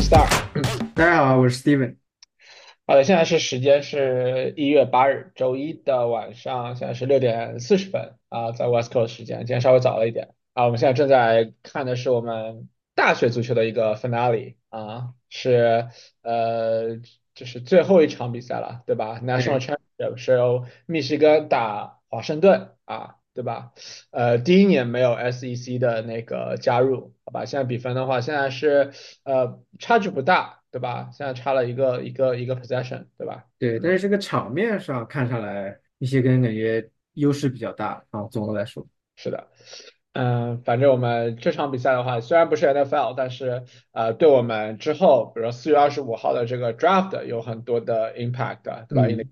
是 Star。大家好，我是 Steven。好的，现在是时间是一月八日周一的晚上，现在是六点四十分啊，在 West Coast 时间，今天稍微早了一点啊。我们现在正在看的是我们大学足球的一个 finale 啊，是呃，就是最后一场比赛了，对吧？National Championship 是由密西根打华盛顿啊，对吧？呃，第一年没有 SEC 的那个加入，好吧？现在比分的话，现在是呃差距不大。对吧？现在差了一个一个一个 possession，对吧？对，但是这个场面上看上来，密歇根感觉优势比较大啊。总的来说，是的，嗯，反正我们这场比赛的话，虽然不是 NFL，但是呃，对我们之后，比如说四月二十五号的这个 draft 有很多的 impact，对吧？嗯，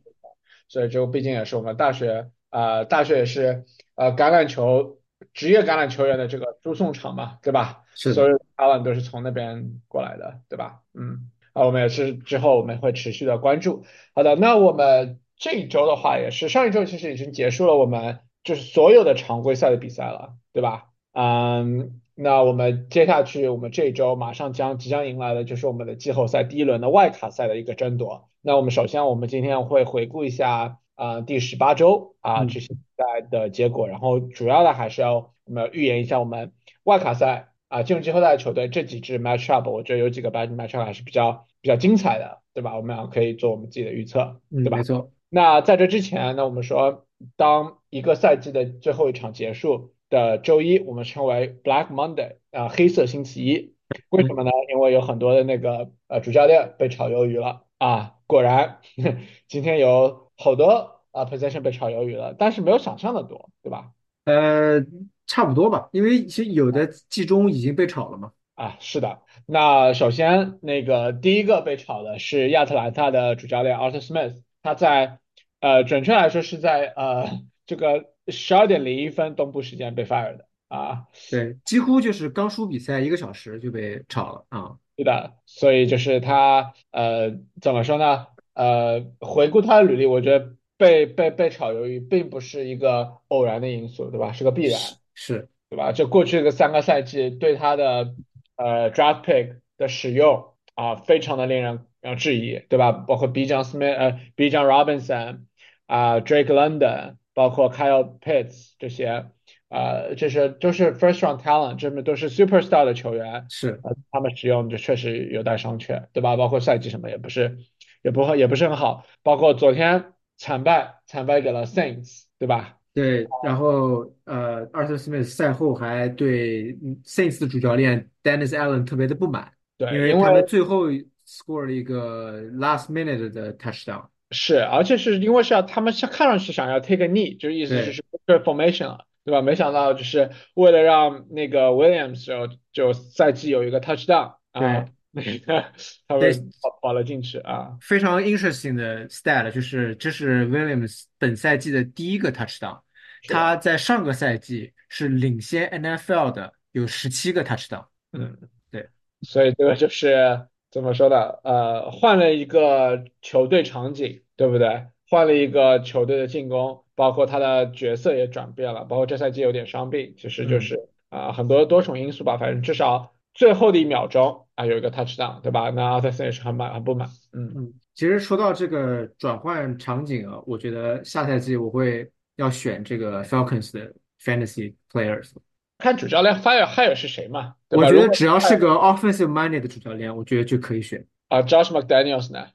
所以这个毕竟也是我们大学啊，大学也是呃橄榄球职业橄榄球员的这个输送场嘛，对吧？是，所有阿万都是从那边过来的，对吧？嗯。啊，我们也是之后我们会持续的关注。好的，那我们这一周的话也是上一周其实已经结束了我们就是所有的常规赛的比赛了，对吧？嗯，那我们接下去我们这一周马上将即将迎来的就是我们的季后赛第一轮的外卡赛的一个争夺。那我们首先我们今天会回顾一下啊第十八周啊这些比赛的结果，然后主要的还是要我们预言一下我们外卡赛。啊，进入季后赛的球队这几支 match up，我觉得有几个 bad match up 还是比较比较精彩的，对吧？我们俩可以做我们自己的预测，嗯，对吧？没错。那在这之前，呢我们说，当一个赛季的最后一场结束的周一，我们称为 Black Monday 啊，黑色星期一。为什么呢？因为有很多的那个呃主教练被炒鱿鱼了啊。果然，今天有好多啊 position 被炒鱿鱼了，但是没有想象的多，对吧？呃。差不多吧，因为其实有的季中已经被炒了嘛。啊，是的。那首先，那个第一个被炒的是亚特兰大的主教练 Arthur Smith，他在呃，准确来说是在呃这个十二点零一分东部时间被 fire 的啊。对，几乎就是刚输比赛一个小时就被炒了啊。对的，所以就是他呃怎么说呢？呃，回顾他的履历，我觉得被被被炒鱿鱼并不是一个偶然的因素，对吧？是个必然。是对吧？这过去的三个赛季对他的呃 draft pick 的使用啊，非常的令人呃质疑，对吧？包括 B. John Smith 呃 B. John Robinson 啊 Drake London，包括 Kyle Pitts 这些呃这些都是 first round talent，这们都是 superstar 的球员，是呃他们使用就确实有待商榷，对吧？包括赛季什么也不是也不会也不是很好，包括昨天惨败惨败给了 Saints，对吧？对，然后呃，Arthur Smith 赛后还对 Saints 的主教练 Dennis Allen 特别的不满，对，因为他们最后 score 了一个 last minute 的 touchdown。是，而且是因为是要他们是看上去想要 take a knee，就是意思是是 formation 了，对吧？没想到就是为了让那个 Williams 就就赛季有一个 touchdown 啊，那个他们跑跑了进去啊。非常 interesting 的 stat 就是这是 Williams 本赛季的第一个 touchdown。他在上个赛季是领先 NFL 的，有十七个 touchdown。嗯，对，所以这个就是怎么说的？呃，换了一个球队场景，对不对？换了一个球队的进攻，包括他的角色也转变了，包括这赛季有点伤病，其实就是啊很多多重因素吧。反正至少最后的一秒钟啊有一个 touchdown，对吧？那阿特森也是很满很不满。嗯嗯，其实说到这个转换场景啊，我觉得下赛季我会。要选这个 Falcons 的 Fantasy Players，看主教练 Fire Hire 是谁嘛？我觉得只要是个 Offensive Minded 的主教练，我觉得就可以选。啊，Josh McDaniels 呢？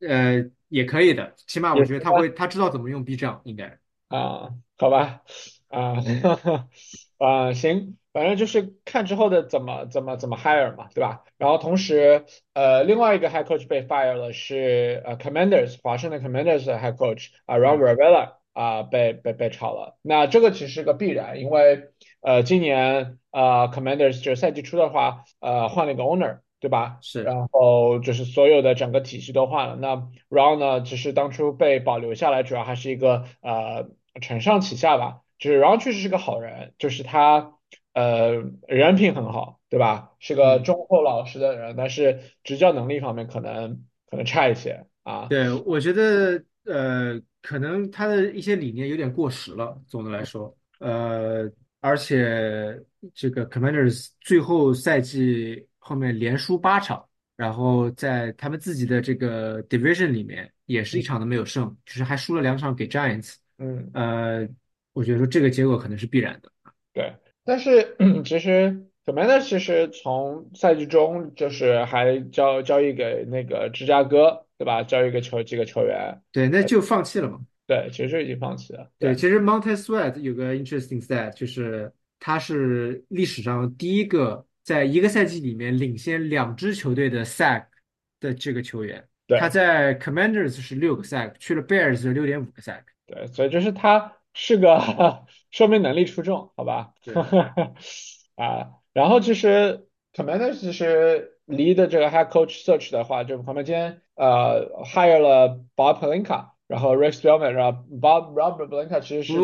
呃，也可以的，起码我觉得他会，他知道怎么用 B 站，应该。啊，好吧，啊，啊，行，反正就是看之后的怎么怎么怎么 hire 嘛，对吧？然后同时，呃，另外一个 Head Coach 被 fire 了是呃 Commanders 华盛顿 Commanders 的 Head Coach 啊 Ron Rivera。啊，被被被炒了。那这个其实是个必然，因为呃，今年呃，Commanders 就是赛季初的话，呃，换了一个 owner，对吧？是。然后就是所有的整个体系都换了。那 Ron 呢，其实当初被保留下来，主要还是一个呃承上启下吧。就是 Ron 确实是个好人，就是他呃人品很好，对吧？是个忠厚老实的人，但是执教能力方面可能可能差一些啊。对，我觉得呃。可能他的一些理念有点过时了。总的来说，呃，而且这个 Commanders 最后赛季后面连输八场，然后在他们自己的这个 division 里面也是一嗯场都没有胜，就是还输了两场给 Giants。嗯。呃，我觉得说这个结果可能是必然的。对，但是 其实 Commander 其实从赛季中就是还交交易给那个芝加哥，对吧？交易给球几个球员，对，那就放弃了嘛。对，其实就已经放弃了。对，对，其实 Montez Sweat 有个 interesting stat，就是他是历史上第一个在一个赛季里面领先两支球队的 sack 的这个球员。他，在 Commanders 是六个 sack，去了 Bears 是六点五个 sack。对，所以就是他是个说明能力出众，好吧？对，啊，然后其实 Commander 其实离的这个 Head Coach Search 的话，就他们今天呃 hire 了 Bob Pelinka，然后 Rex Spellman，然后 Bob Robert Pelinka 其实是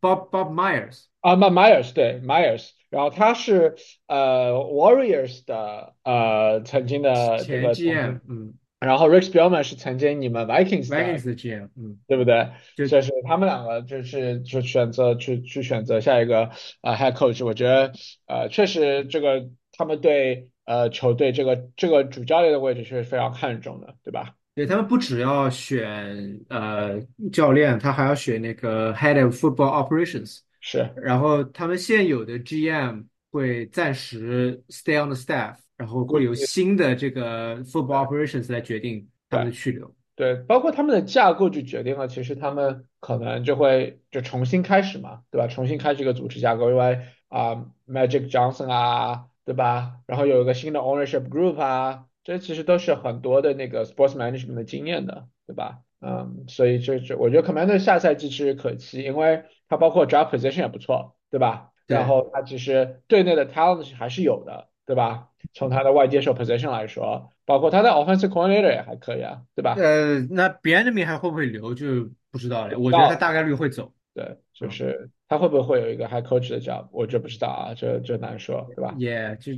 ，Bob Bob Myers 啊，My Myers 对 Myers，然后他是呃 Warriors 的呃曾经的这前个总 GM，嗯然后 Rex Spellman 是曾经你们 Vikings 的，Vikings 的 GM，嗯，对不对？就这是他们两个就是就选择去去选择下一个呃 head coach，我觉得呃确实这个他们对呃球队这个这个主教练的位置是非常看重的，对吧？对他们不只要选呃教练，他还要选那个 Head of Football Operations。是然后他们现有的 GM 会暂时 stay on the staff，然后会有新的这个 football operations 来决定他们的。去留。对，包括他们的架构就决定了，其实他们可能就会就重新开始嘛，对吧？重新开始一个组织架构，因为啊、Magic Johnson 啊，对吧？然后有一个新的 ownership group 啊，这其实都是很多的那个 sports management 的经验的，对吧？嗯，所以这这我觉得 Commander 下赛季其实可期，因为它包括 draft position 也不错，对吧？然，后他其实队内的 talent 还是有的，对吧？从他的外接手 position 来说，包括他的 offensive coordinator 也还可以啊，对吧？呃，那 e m i n 还会不会留就不知道了。我觉得他大概率会走。对，就嗯，是他会不会有一个 head coach 的 job，我这不知道啊，这这难说，对吧？也就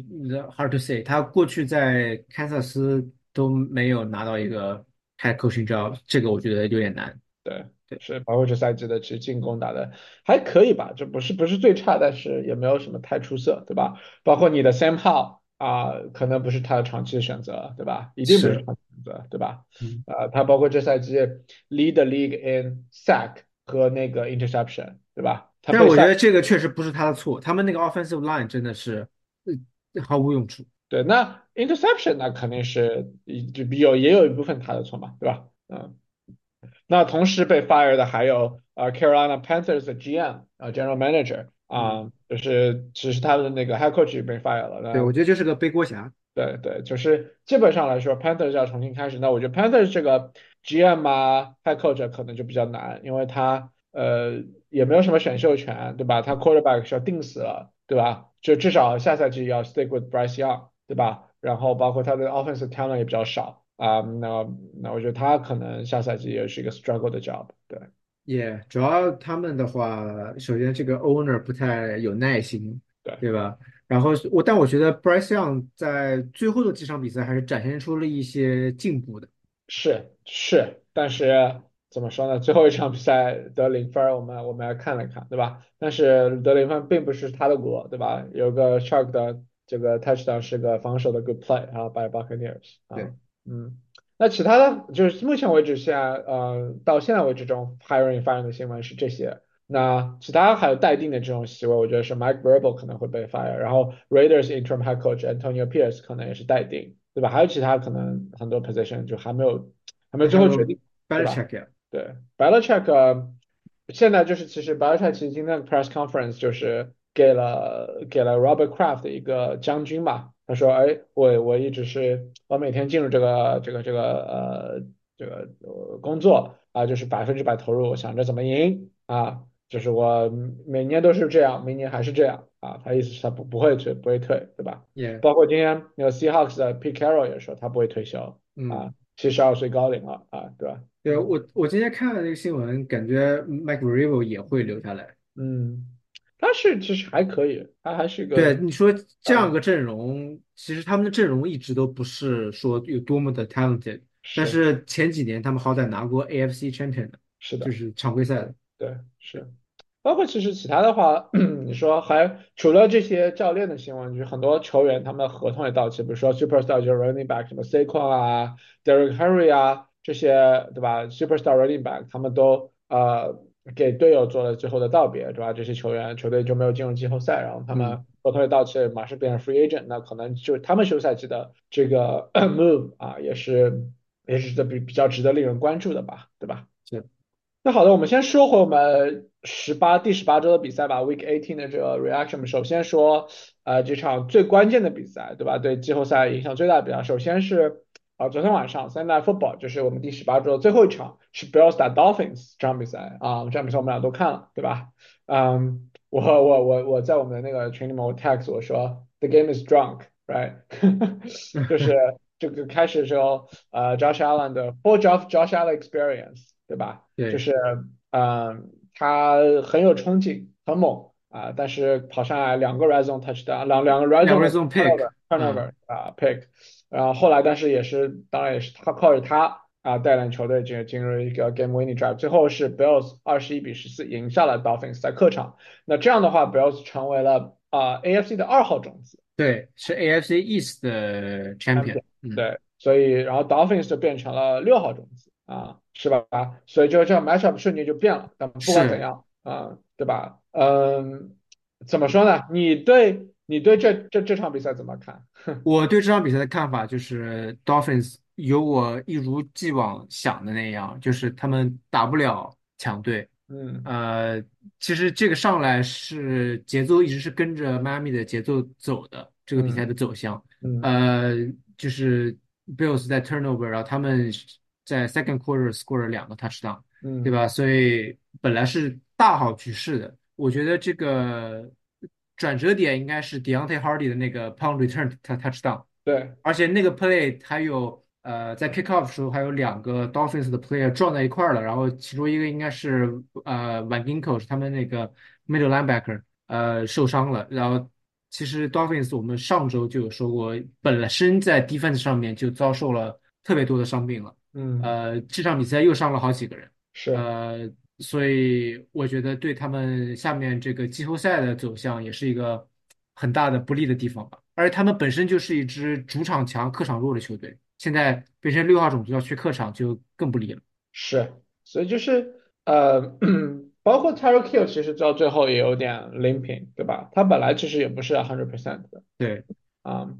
hard to say。他过去在堪萨斯都没有拿到一个 head coaching job，这个我觉得有点难。对，对，是，包括这赛季的其实进攻打的还可以吧，这不是不是最差，但是也没有什么太出色，对吧？包括你的 Sam Howell 啊、可能不是他的长期的选择，对吧？一定不是是，长期选择，对吧？嗯，啊、他包括这赛季 lead the league in sack 和那个 interception，对吧？但我觉得这个确实不是他的错，他们那个 offensive line 真的是呃毫无用处。对，那 interception 那肯定是就有也有一部分他的错嘛，对吧？嗯，那同时被 fire 的还有呃 Carolina Panthers 的 GM 啊、General Manager 嗯，啊、就是只是他的那个 head coach 也被 fire 了。对，我觉得就是个背锅侠。对对，就是基本上来说，Panthers 要重新开始。那我觉得 Panthers 这个 GM 啊，head coach 可能就比较难，因为他呃也没有什么选秀权，对吧？他 quarterback 是要定死了，对吧？就至少下赛季要 stick with Bryce Young，对吧？然后包括他的 offensive talent 也比较少啊、那那我觉得他可能下赛季也是一个 struggle 的 job，对也主要他们的话，首先这个 owner 不太有耐心，对。对吧？然后我，但我觉得 Bryce Young 在最后的几场比赛还是展现出了一些进步的。是是，但是怎么说呢？最后一场比赛得零分，我们我们来看了看，对吧？但是得零分并不是他的锅，对吧？有个 Shark 的这个 touchdown 是个防守的 good play 啊，by Buccaneers 对，啊，嗯，那其他的就是目前为止现在呃到现在为止这种 hiring fire 的新闻是这些。那其他还有待定的这种席位，我觉得是 Mike Vrabel 可能会被 fire，然后 Raiders interim head coach Antonio Pierce 可能也是待定，对吧？还有其他可能很多 position 就还没有还没有最后决定，？Belichick 呀，对，Belichick 呃现在就是其实 Belichick 其实今天的 press conference 就是给了给了 Robert Kraft 一个将军嘛，他说，哎，我我一直是我每天进入这个这个这个呃这个呃工作啊，就是百分之百投入，想着怎么赢啊，就是我每年都是这样，明年还是这样啊，他意思是他不不会退不会退，对吧？也，包括今天那个 Seahawks 的 Pete Carroll 也说他不会退休嗯，啊，七十二岁高龄了啊，对吧？对，我我今天看了那个新闻，感觉 Mike Vrabel 也会留下来。嗯，他是其实还可以，他还是个对，你说这样啊，个阵容，其实他们的阵容一直都不是说有多么的 talented，但是是前几年他们好歹拿过 AFC champion 的，是的，就是常规赛的。对是。包括其实其他的话，你说还除了这些教练的新闻，就是很多球员他们的合同也到期，比如说 Superstar 就是 running back 什么 Saquon 啊、Derrick Henry 啊这些，对吧？Superstar running back 他们都呃给队友做了最后的道别，对吧？这些球员球队就没有进入季后赛，然后他嗯，们合同也到期，马上变成 free agent，那可能就他们休赛期的这个 move 啊，也是也是值得比比较值得令人关注的吧，对吧？是，那好的，我们先说回我们十八第十八周的比赛吧，Week eighteen 的这个 reaction。首先说，呃，这场最关键的比赛，对吧？对季后赛影响最大的比赛，首先是啊、昨天晚上 Sunday Night Football，就是我们第十八周的最后一场，是 Bills 打 Dolphins 这场比赛啊、这场比赛我们俩都看了，对吧？嗯，我我我我在我们的那个群里面我 text 我说 The game is drunk，right？就是这个开始的时候，呃，Josh Allen 的 Full Josh Josh Allen Experience，对吧？就，是嗯，他很有冲劲，很猛啊，但是跑上来两个 red zone touchdown，两两个 red 两 zone 个的 zone pick，turnover 嗯，turnover 啊 pick，然后后来但是也是当然也是他靠着他啊带领球队进进入一个 game winning drive，最后是 Bills 二十一比十四赢下了 Dolphins 在客场，那这样的话 Bills 成为了啊 AFC 的二号种子。对，是 AFC East 的嗯，对，所以然后 Dolphins 就变成了六号种子啊，是吧？所以就这样 matchup 瞬间就变了。但不管怎。样啊，对吧？嗯，怎么说呢？你对你对这这这场比赛怎么看？我对这场比赛的看法就是，Dolphins 有我一如既往想的那样，就是他们打不了强队。嗯呃，其实这个上来是节奏一直是跟着迈阿密的节奏走的，这个比赛嗯的走向。嗯呃，就是 Bills 在 turnover，然后他们在 second quarter score 了两个 touchdown，对嗯，吧？所以本来是大好局势的。我觉得这个转折点应该是 Deontay Hardy 的那个 Pound return tou- touchdown，对，而且那个 play 还有呃在 kick off 的时候还有两个 Dolphins 的 player 撞在一块儿了，然后其中一个应该是呃 Van Ginkel 是他们那个 middle linebacker 呃受伤了，然后其实 Dolphins 我们上周就有说过，本身在 defense 上面就遭受了特别多的伤病了。嗯呃，这场比赛又伤了好几个人，是呃，所以我觉得对他们下面这个季后赛的走向也是一个很大的不利的地方吧。而且他们本身就是一支主场强、客场弱的球队，现在变成六号种子要去客场就更不利了。是，所以就是呃，包括 Tyreek Hill 其实到最后也有点 limping，对吧？他本来其实也不是 hundred percent 的。对啊，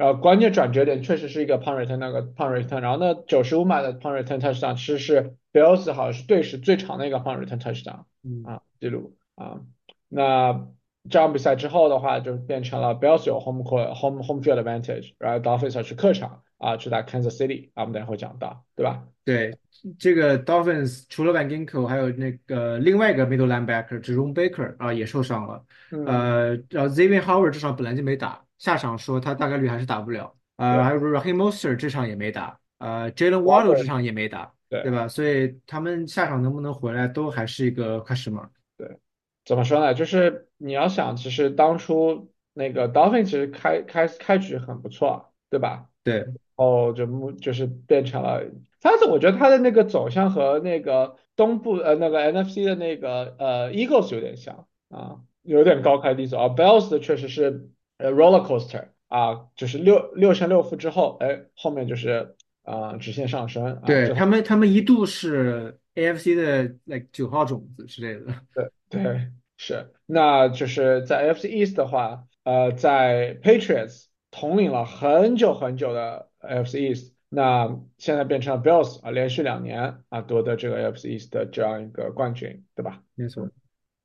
然后关键转折点确实是一个 punt return 那个 punt return，然后那九十五码的 punt return touchdown 其实是 Bills 好像是队史最长的一个 punt return touchdown 嗯，啊记录啊。那这场比赛之后的话，就变成了 Bills 有 home court home home field advantage，然后 Dolphins 要去客场啊去打 Kansas City 啊，我们等一会讲到，对吧？对，这个 Dolphins 除了 Van Ginkel，还有那个另外一个 middle linebacker Jerome Baker 啊也受伤了。嗯，呃，然后 Xavier Howard 这场本来就没打，下场说他大概率还是打不了。呃，还有 Raheem Mostert 这场也没打，呃，Jalen Waddle 这场也没打，对对。吧？所以他们下场能不能回来都还是一个 question mark。对，怎么说呢？就是你要想，其实当初那个 Dolphin 其实开开开局很不错，对吧？对，哦，就目就是变成了，但是我觉得他的那个走向和那个东部呃那个 NFC 的那个呃 Eagles 有点像啊，有点高开低走啊。Bells 的确实是呃 roller coaster 啊，就是六六胜六负之后，哎，后面就是啊、直线上升啊，对，他们，他们一度是 AFC 的 like 九号种子之类的。对对，是，那就是在 AFC East 的话，呃，在 Patriots 统领了很久很久的 AFC East，那现在变成了 Bills 啊，连续两年啊夺得这个 AFC East 的这样一个冠军，对吧？没错，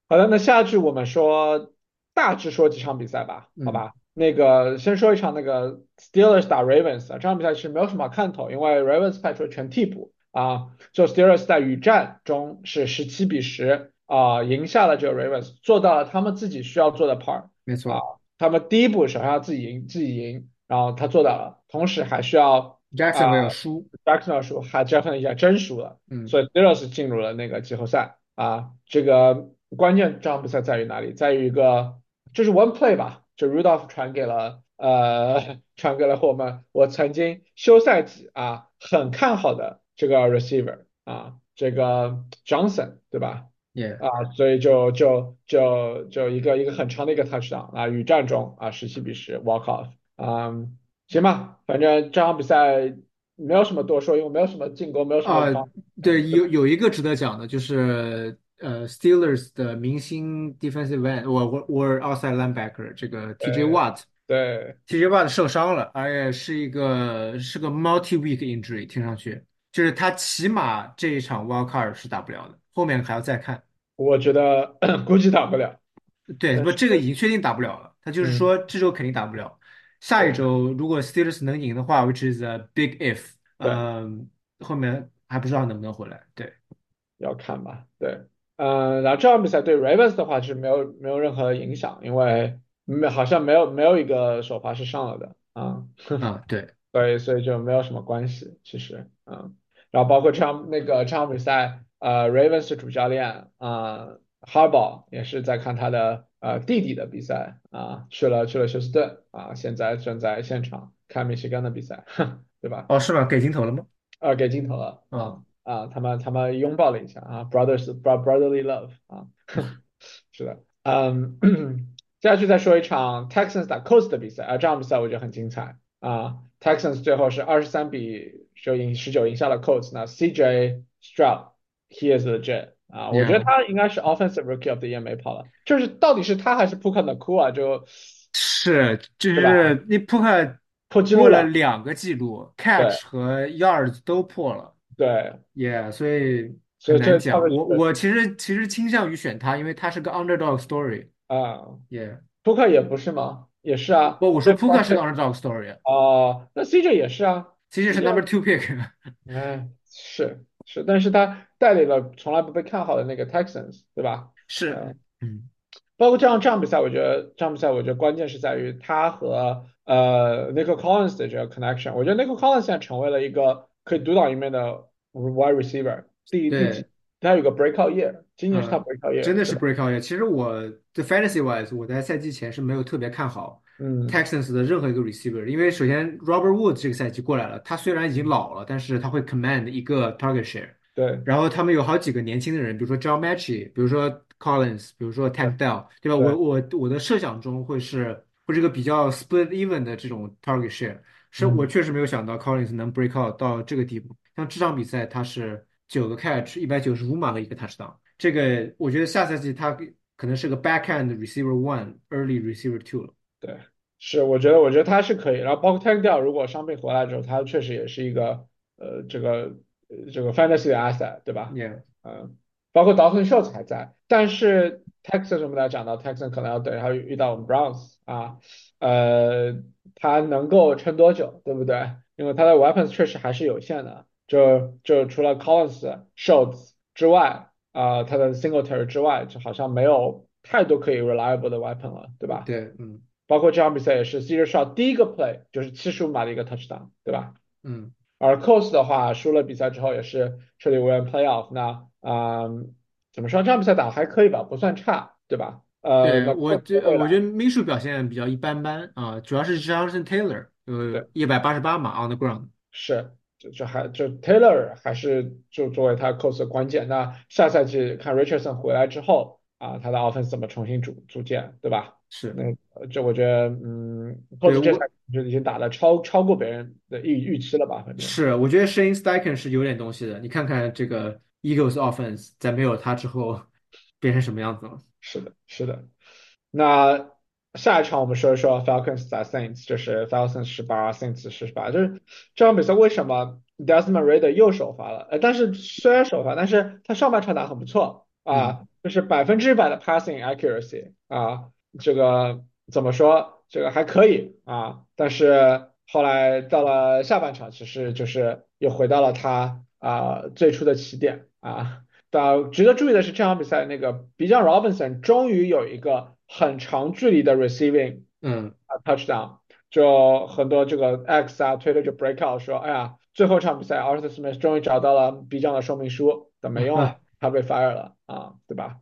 好的，那下一句我们说大致说几场比赛吧，好嗯，吧？那个先说一场那个 Steelers 打 Ravens 啊，这场比赛其实没有什么看头，因为 Ravens 派出了全替补啊，就 Steelers 在雨战中是十七比十啊赢下了这个 Ravens，做到了他们自己需要做的 part 啊，没错他们第一步首先要自己赢自己赢，然后他做到了，同时还需要啊，Jacksonville 输，Jackson 输，还 Jackson 一下真输了。嗯，所以 Steelers 进入了那个季后赛啊。这个关键这场比赛在于哪里？在于一个就是 one play 吧，就 Rudolph 传给了呃传给了我们我曾经休赛季啊很看好的这个 receiver 啊，这个 Johnson 对吧？，Yeah，啊，所以就就就就一个一个很长的一个 touchdown 啊，与战中啊十七比十 walk off，嗯，行吧，反正这场比赛没有什么多说，因为没有什么进攻，没有什么啊，对，有有一个值得讲的，就是呃，Steelers 的明星 defensive end，我我我 outside linebacker 这个 TJ 对对，Watt，TJ Watt 受伤了，而且是一个是个 multi-week injury，听上去就是他起码这一场 wild card 是打不了的，后面还要再看。我觉得 估计打不了，对，不，这个已经确定打不了了。他就是嗯，说这周肯定打不了，下一周如果 Steelers 能赢的话，which is a big if，对。嗯、后面还不知道能不能回来。对，要看吧，对，嗯，然后这场比赛对 Ravens 的话是没有没有任何影响，因为没好像没有没有一个首发是上了的啊，啊，对，所以所以就没有什么关系，其实，嗯，然后包括这场那个这场比赛，呃，Ravens 的主教练啊、Harbaugh 也是在看他的呃弟弟的比赛啊，去了去了休斯顿啊，现在正在现场看密歇根的比赛，对吧？哦，是吗？给镜头了吗？呃，给镜头了啊，啊啊，他们他们拥抱了一下啊，brothers bro brotherly love 啊，是的，嗯，接下去再说一场 Texans 打 Colts 的比赛啊，这场比赛我觉得很精彩啊，Texans 最后是二十三比就赢十九赢下了 Colts，那 CJ Stroud he is legit 啊，我觉得他应该是 Offensive Rookie of the Year 没跑了，就是到底是他还是 Puka Nacua 就是，就？是那扑克破纪录破了了，两个记录对，catch 和 yards 都破了对，，Yeah，所以所以这很难 c o 讲。v 我我其实其实倾向于选他，因为他是个 underdog story。啊。Yeah，扑克也不是吗？也是啊，不，我说对，扑克是个 underdog story。哦，那 CJ 也是啊其实是 number，CJ，two pick，哎，是是，但是他带领了从来不被看好的那个 Texans，对吧？是，嗯，嗯，包括这样这样比赛，我觉得这样比赛我觉得关键是在于他和呃 Nico Collins 的这个 connection。我觉得 Nico Collins 现在成为了一个可以独当一面的 wide receiver，第第几，对，他有个 breakout year，今年是他嗯，breakout year，真的是？breakout year。其实我的 fantasy wise，我在赛季前是没有特别看好嗯，Texans 的任何一个 receiver，因为首先 Robert Woods 这个赛季过来了，他虽然已经老了，但是他会 command 一个 target share。对然后他们有好几个年轻的人，比如说 John Mechie，比如说 Collins，比如说 Tank Dell，对吧？我对，我我的设想中会是会是一个比较 split even 的这种 target share，是我嗯，确实没有想到 Collins 能 break out 到这个地步。像这场比赛他是九个 catch，一百九十五码和一个 touchdown，这个我觉得下赛季他可能是个 back end receiver one，early receiver two 了。对，是，我觉得，我觉得他是可以。然后包括 Tank Dell，如果伤病回来之后，他确实也是一个呃，这个呃这个 fantasy 的 asset，对吧？Yeah，嗯，包括 Dalton Schultz 还在，但是 Texans 我们来讲到 Texans 可能要等他遇到我们 Browns 啊，呃，他能够撑多久，对不对？因为他的 weapons 确实还是有限的，就就除了 Collins、Schultz 之外，啊、他的 Singletary 之外，就好像没有太多可以 reliable 的 weapon 了，对吧？对，嗯包括这场比赛也是 CJ Stroud 第一个 play 就是七十五码的一个 touchdown，对吧？嗯，而 Colts 的话输了比赛之后也是彻底无缘 playoff，那啊、嗯怎么说这场比赛打得还可以吧，不算差，对吧？呃，我这我觉得 Minshew 表现比较一般般啊，主要是 Johnson Taylor，呃，对，一百八十八码 on the ground。是，就就还就 Taylor 还是就作为他 Colts 的关键。那下赛季看 Richardson 回来之后啊，他的 offense 怎么重新组组建，对吧？是，那呃这我觉得，嗯，Colts 这已经打得超超过别人的预预期了吧？反正是我觉得 Shane Steichen 是有点东西的。你看看这个 Eagles offense 在没有他之后变成什么样子了？是的，是的。那下一场我们说一说 Falcons 打 Saints，就是 Falcons 十八，Saints 十八，就是这场比赛为什么 Desmond Ridder 又首发了？呃，但是虽然首发，但是他上半场打得很不错嗯，啊，就是百分之百的 passing accuracy 啊，这个怎么说？这个还可以啊，但是后来到了下半场，其实就是又回到了他啊最初的起点啊。但值得注意的是，这场比赛那个 b n Robinson 终于有一个很长距离的 receiving 嗯，啊 touchdown，就很多这个 X 啊推特就 break out 说，哎呀，最后一场比赛 Arthur Smith 终于找到了 b n 的说明书，但没用啊，他被 fire 了啊，对吧？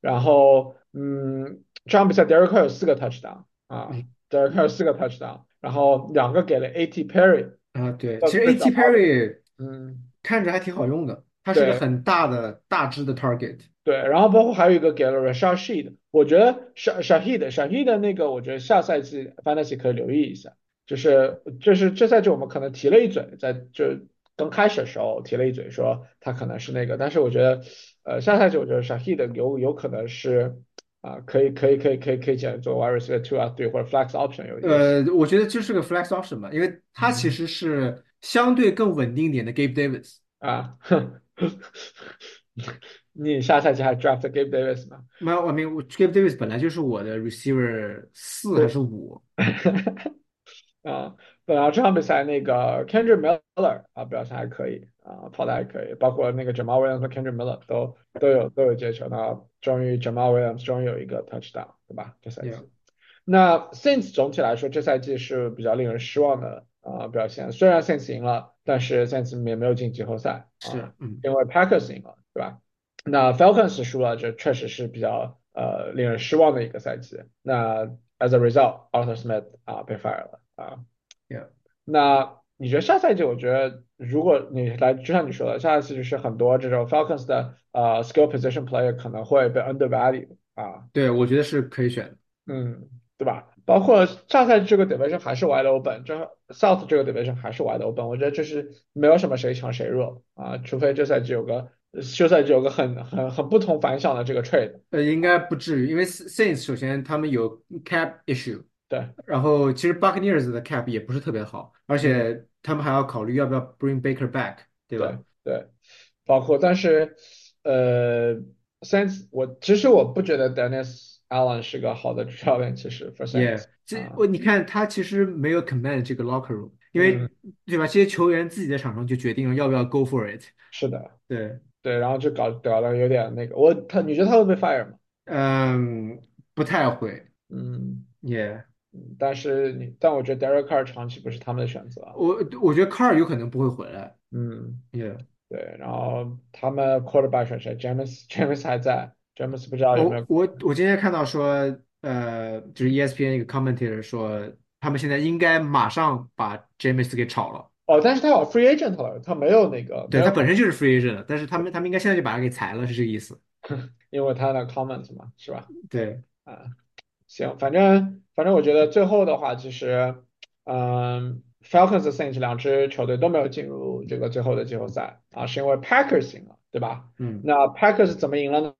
然后，嗯，这场比赛 Derek Carr 有四个 touchdown 啊嗯，Derek Carr 有四个 touchdown，然后两个给了 AT Perry，啊，对，呃，其实 AT，Perry 嗯，看着还挺好用的，他是个。很大的大只的 target。对，然后包括还有一个给了 Rashad Sheed，我觉得 Sha Shahid Shahid 的那个，我觉得下赛季 Fantasy 可以留意一下，就是就是这赛季我们可能提了一嘴，在就刚开始的时候提了一嘴说他可能是那个，但是我觉得呃下赛季我觉得 Shahid 有有可能是啊、可以可以可以可以可以讲做 wide receiver two 啊 three 或者 flex option 有有呃，我觉得就是个 flex option 嘛，因为他其嗯实是相对更稳定一点的 Gabe Davis。啊，你下赛季还 draft Gabe Davis 吗？没有，我没有我 Gabe Davis 本来就是我的 receiver 四还是五？啊，本来这场比赛那个 Kendrick Miller 啊表现还可以啊，跑的还可以，包括那个 Jamal Williams 和 Kendrick Miller 都都有都有接球，那终于 Jamal Williams 终于有一个 touchdown，对吧？这赛季。那 Saints 总体来说这赛季是比较令人失望的啊、表现，虽然 Saints 赢了，但是 Saints 也没有进季后赛啊，是，嗯，因为 Packers 赢了，对吧？那 Falcons 输了，这确实是比较呃令人失望的一个赛季。那 as a result，Arthur Smith 啊被 fire 了啊。Yeah 那你觉得下赛季？我觉得如果你来，就像你说的，下赛季就是很多这种 Falcons 的呃 skill position player 可能会被 undervalue 啊，对，我觉得是可以选的。嗯，对吧？包括上赛季这个 division 还是 wide open，这 South 这个 division 还是 wide open，我觉得这是没有什么谁强谁弱啊，除非这赛季有个休赛季有个很很很不同凡响的这个 trade，呃，应该不至于，因为 Saints 首先他们有 cap issue，对，然后其实 Buccaneers 的 cap 也不是特别好，而且他们还要考虑要不要 bring Baker back，对对吧？对，包括但是呃，Saints 我其实我不觉得 Dennis Allen 是个好的主教练，其实 for Saints 也，这啊，我你看他其实没有 command 这个 locker room，因嗯，为对吧？这些球员自己在场上就决定了要不要 go for it。是的，对，对，然后就搞搞得有点那个，我他你觉得他会被 fire 吗？嗯，不太会。嗯。，Yeah 但是你，但我觉得 Derek Carr 长期不是他们的选择啊。我我觉得卡尔有可能不会回来。嗯，也，对，然后他们 quarterback 选谁？James James 还在，James 不知道有没有。我我我今天看到说，呃，就是 ESPN 一个 commentator 说，他们现在应该马上把 James 给炒了。哦，但是他有 free agent 了，他没有那个对，他本身就是 free agent，但是他们他们应该现在就把他给裁了，是这个意思。因为他的 comment 嘛，是吧？对，啊，行，反正反正我觉得最后的话，其实，嗯，Falcons 和 Saints 两支球队都没有进入这个最后的季后赛啊，是因为 Packers 赢了，对吧？嗯，那 Packers 怎么赢了呢？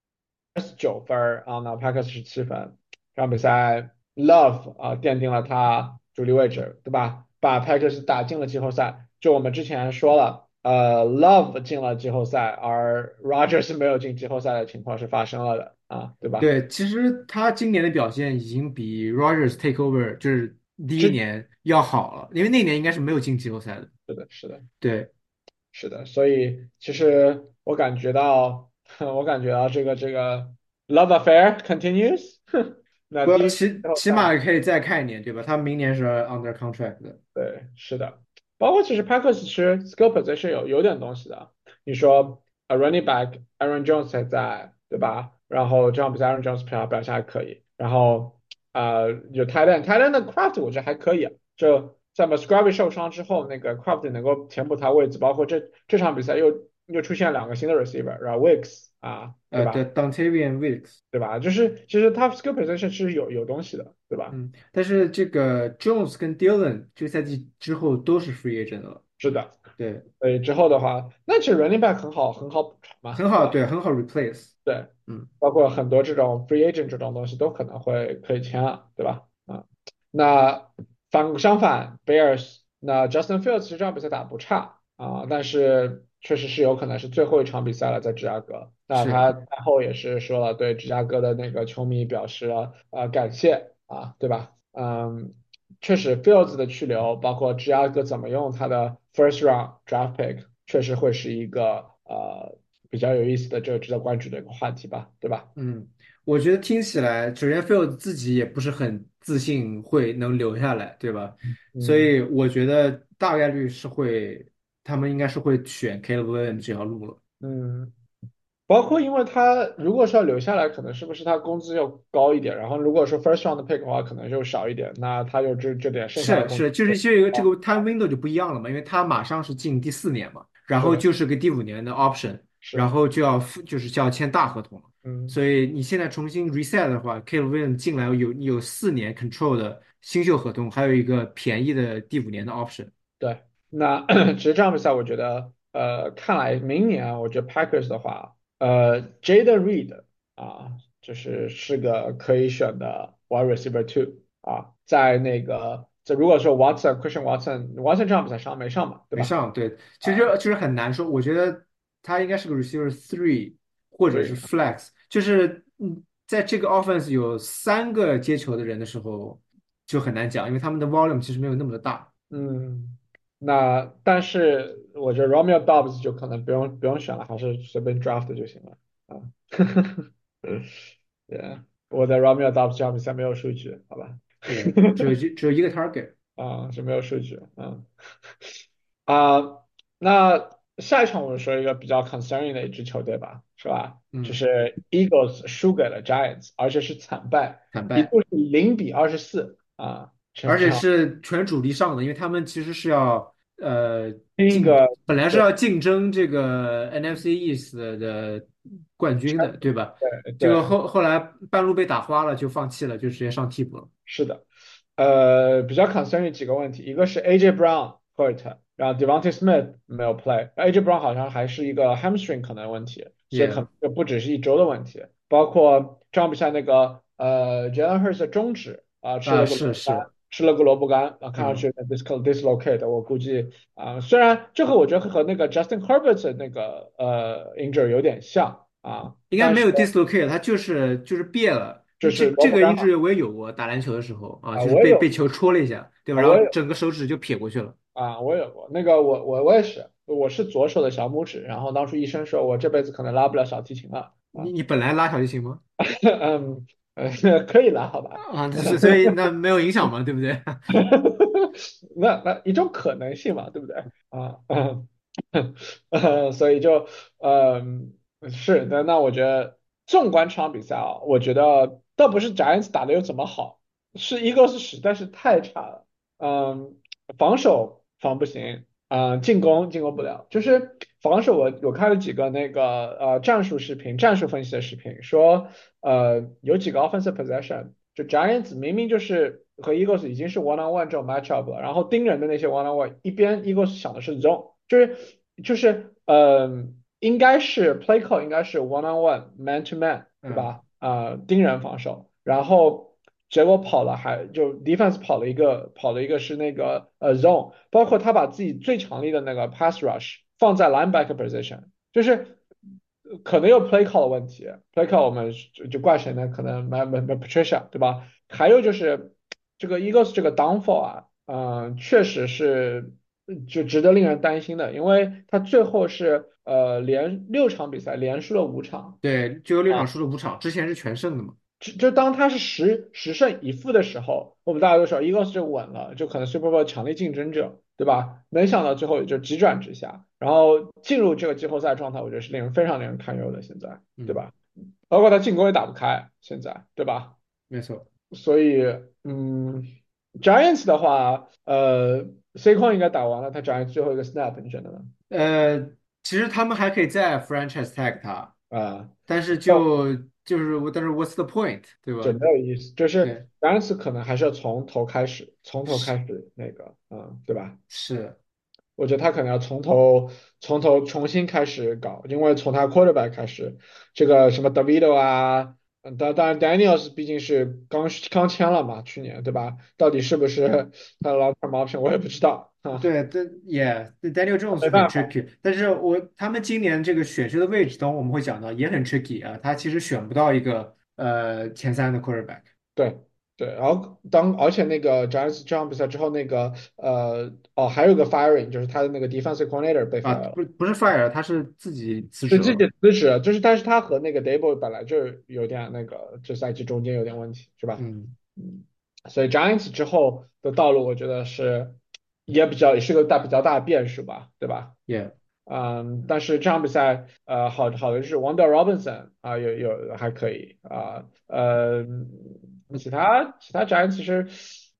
是九分啊，那 Packers 是七分。这场比赛，Love 啊奠定了他主力位置，对吧？把 Packers 打进了季后赛。就我们之前说了，呃，Love 进了季后赛，而 Rodgers 没有进季后赛的情况是发生了的啊，对吧？对，其实他今年的表现已经比 Rogers take over 就是第一年要好了，因为那年应该是没有进季后赛的。是的，是的，对，是的。所以其实我感觉到，我感觉啊这个这个 Love affair continues 那起起赛。码可以再看一年，对吧？他明年是 under contract 的。对，是的，包括其实 Packers 其实 skill position 有有点东西的。你说呃 running back Aaron Jones 还在，对吧？然后这场比赛 Aaron Jones 表表现还可以，然后呃有 tight end tight end 的 Craft 我觉得还可以啊。就在 Musgrave 受伤之后，那个 Craft 能够填补他位置，包括这这场比赛又又出现两个新的 receiver，然后 Wicks 啊，对呃，吧？对，Dontavian Wilkes。对吧？就是其实他 skill position 是有有东西的，对吧？嗯，但是这个 Jones 跟 Dylan 这个赛季之后都是 free agent 了。是的。对，所以之后的话，那其实 running back 很好很好补偿嘛，很好，对很好 replace。对，嗯，包括很多这种 free agent 这种东西都可能会可以签了，对吧？啊，那反相反，Bears 那 Justin Fields 其实这场比赛打不差啊，但是确实是有可能是最后一场比赛了，在芝加哥。那，他赛后也是说了对芝加哥的那个球迷表示了呃感谢啊，对吧？嗯，确实 Fields 的去留，包括芝加哥怎么用他的 first round draft pick，确实会是一个呃比较有意思的这个值得关注的一个话题吧，对吧？嗯，我觉得听起来，首先 Field 自己也不是很自信会能留下来，对吧？所嗯以我觉得大概率是会，他们应该是会选 Caleb Williams 这条路了。嗯，包括因为他如果是要留下来，可能是不是他工资要高一点，然后如果说 first round pick 的话，可能就少一点，那他就这这点剩下的是是，就是这个这个 time window 就不一样了嘛，因为他马上是进第四年嘛，然，后就是个第五年的 option，然，后就要付就是就要签大合同了。嗯，所以你现在重新 reset 的话，Caleb Williams 进来有有四年 control 的新秀合同，还有一个便宜的第五年的 option。对。那 其实这场比赛，我觉得，呃，看来明年啊，我觉得 Packers 的话，呃，Jaden Reed 啊，就是是个可以选的 wide receiver two 啊，在那个，这如果说 Watson Christian Watson Watson 这场比赛上没上嘛，对吧？没上，对，其实啊就是很难说。我觉得他应该是个 receiver three 或者是，three，flex，就是嗯，在这个 offense 有三个接球的人的时候就很难讲，因为他们的 volume 其实没有那么的大。嗯，那但是我觉得 Romeo Dobbs 就可能不用不用选了，还是随便 draft 就行了啊。对，我在 Romeo Dobbs 这场比赛没有数据，好吧？对，只有一只有一个 target。啊，是没有数据，嗯，啊，那下一场我们说一个比较 concerning 的一支球队吧，是吧？就嗯，是 Eagles 输给了 Giants，而且是惨败，惨败。一度是零比二十四啊，这而且是全主力上的，因为他们其实是要呃一个本来是要竞争这个 NFC East 的冠军的，对吧？对对结果后后来半路被打花了，就放弃了，就直接上替补了。是的，呃，比较 concern 几个问题，一个是 AJ Brown hurt，然后 Devontae Smith 没有 play，AJ Brown 好像还是一个 hamstring 可能问题，所以可能就不只是一周的问题，包括这场比赛那个呃 Jalen Hurts 的中指啊、吃啊，了个萝卜干，是是，吃了个萝卜干啊，看上去 dis dislocate，我估计啊、虽然这个我觉得和那个 Justin Herbert 那个呃 injury 有点像啊，应该没有 dislocate，他就是就是别了。就是这这个 injury 我也有过，打篮球的时候啊，啊，就是被被球戳了一下，对吧？啊，然后。整个手指就撇过去了。啊，我有过那个我我我也是，我是左手的小拇指，然后当初医生说我这辈子可能拉不了小提琴了啊，你你本来拉小提琴吗？嗯，呃 可以了好吧？啊，所所以 那没有影响嘛，对不对？那那一种可能性嘛，对不对？啊，嗯，呃，所以就嗯是的，那我觉得纵观这场比赛啊，我觉得倒不是 Giants 打的有怎么好，是 Eagles 实在是太差了，嗯，防守防不行。嗯，进攻进攻不了，就是防守我我看了几个那个呃战术视频、战术分析的视频，说呃有几个 offensive possession，就 Giants 明明就是和 Eagles 已经是 one on one 这种 matchup 了，然后盯人的那些 one on one，一边 Eagles 想的是 zone，就是就是呃应该是 play call 应该是 one on one man to man 对嗯，吧？啊、盯人防守，然后结果跑了还就 defense 跑了一个跑了一个是那个呃 zone。包括他把自己最强力的那个 pass rush 放在 linebacker position，就是可能有 play call 的问题，play call 我们就就怪谁呢？可能 My My Patricia 对吧？还有就是这个 Eagles 这个 downfall 啊，嗯、确实是就值得令人担心的，因为他最后是呃连六场比赛连输了五场。对，最后六场输了五场，之前是全胜的嘛。就就当他是十十胜一负的时候，我们大家都说 Eagles 就稳了，就可能 Super Bowl 强力竞争者，对吧？没想到最后就急转直下，然后进入这个季后赛状态，我觉得是令人非常令人堪忧的，现在，对嗯，吧？包括他进攻也打不开，现在，对吧？没错。所以，嗯，Giants 的话，呃，C 框应该打完了，他 Giants 最后一个 snap，你觉得呢？呃，其实他们还可以再 franchise tag 他，啊、但是哦，就就是我，但是 what's the point，对就吧？没有意思，就是对，Giants 可能还是要从头开始，从头开始那个，嗯，对吧？是，我觉得他可能要从头从头重新开始搞，因为从他 quarterback 开始，这个什么 Davido 啊，嗯当当然 Daniels 毕竟是刚刚签了嘛，去年对吧？到底是不是他的 long term option 我也不知道啊，对，这也 Daniel Jones 很没办法，tricky，但是我他们今年这个选秀的位置，等会我们会讲到，也很 tricky 啊，他其实选不到一个呃前三的 quarterback。对对，然后当而且那个 Giants 这场比赛之后，那个呃哦还有个 firing，就是他的那个 defensive coordinator 被啊，fire 了。不不是 fire，他是自己辞是自己。辞职，就是但是他和那个 Dable 本来就有点那个，这赛季中间有点问题，是吧？嗯，嗯，所以 Giants 之后的道路，我觉得是也比较也是个大比较大的变数吧，对吧？也嗯，但是这场比赛，呃，好好的是 Wonder Robinson 啊，有有还可以啊，呃，其他其他 Giants 其实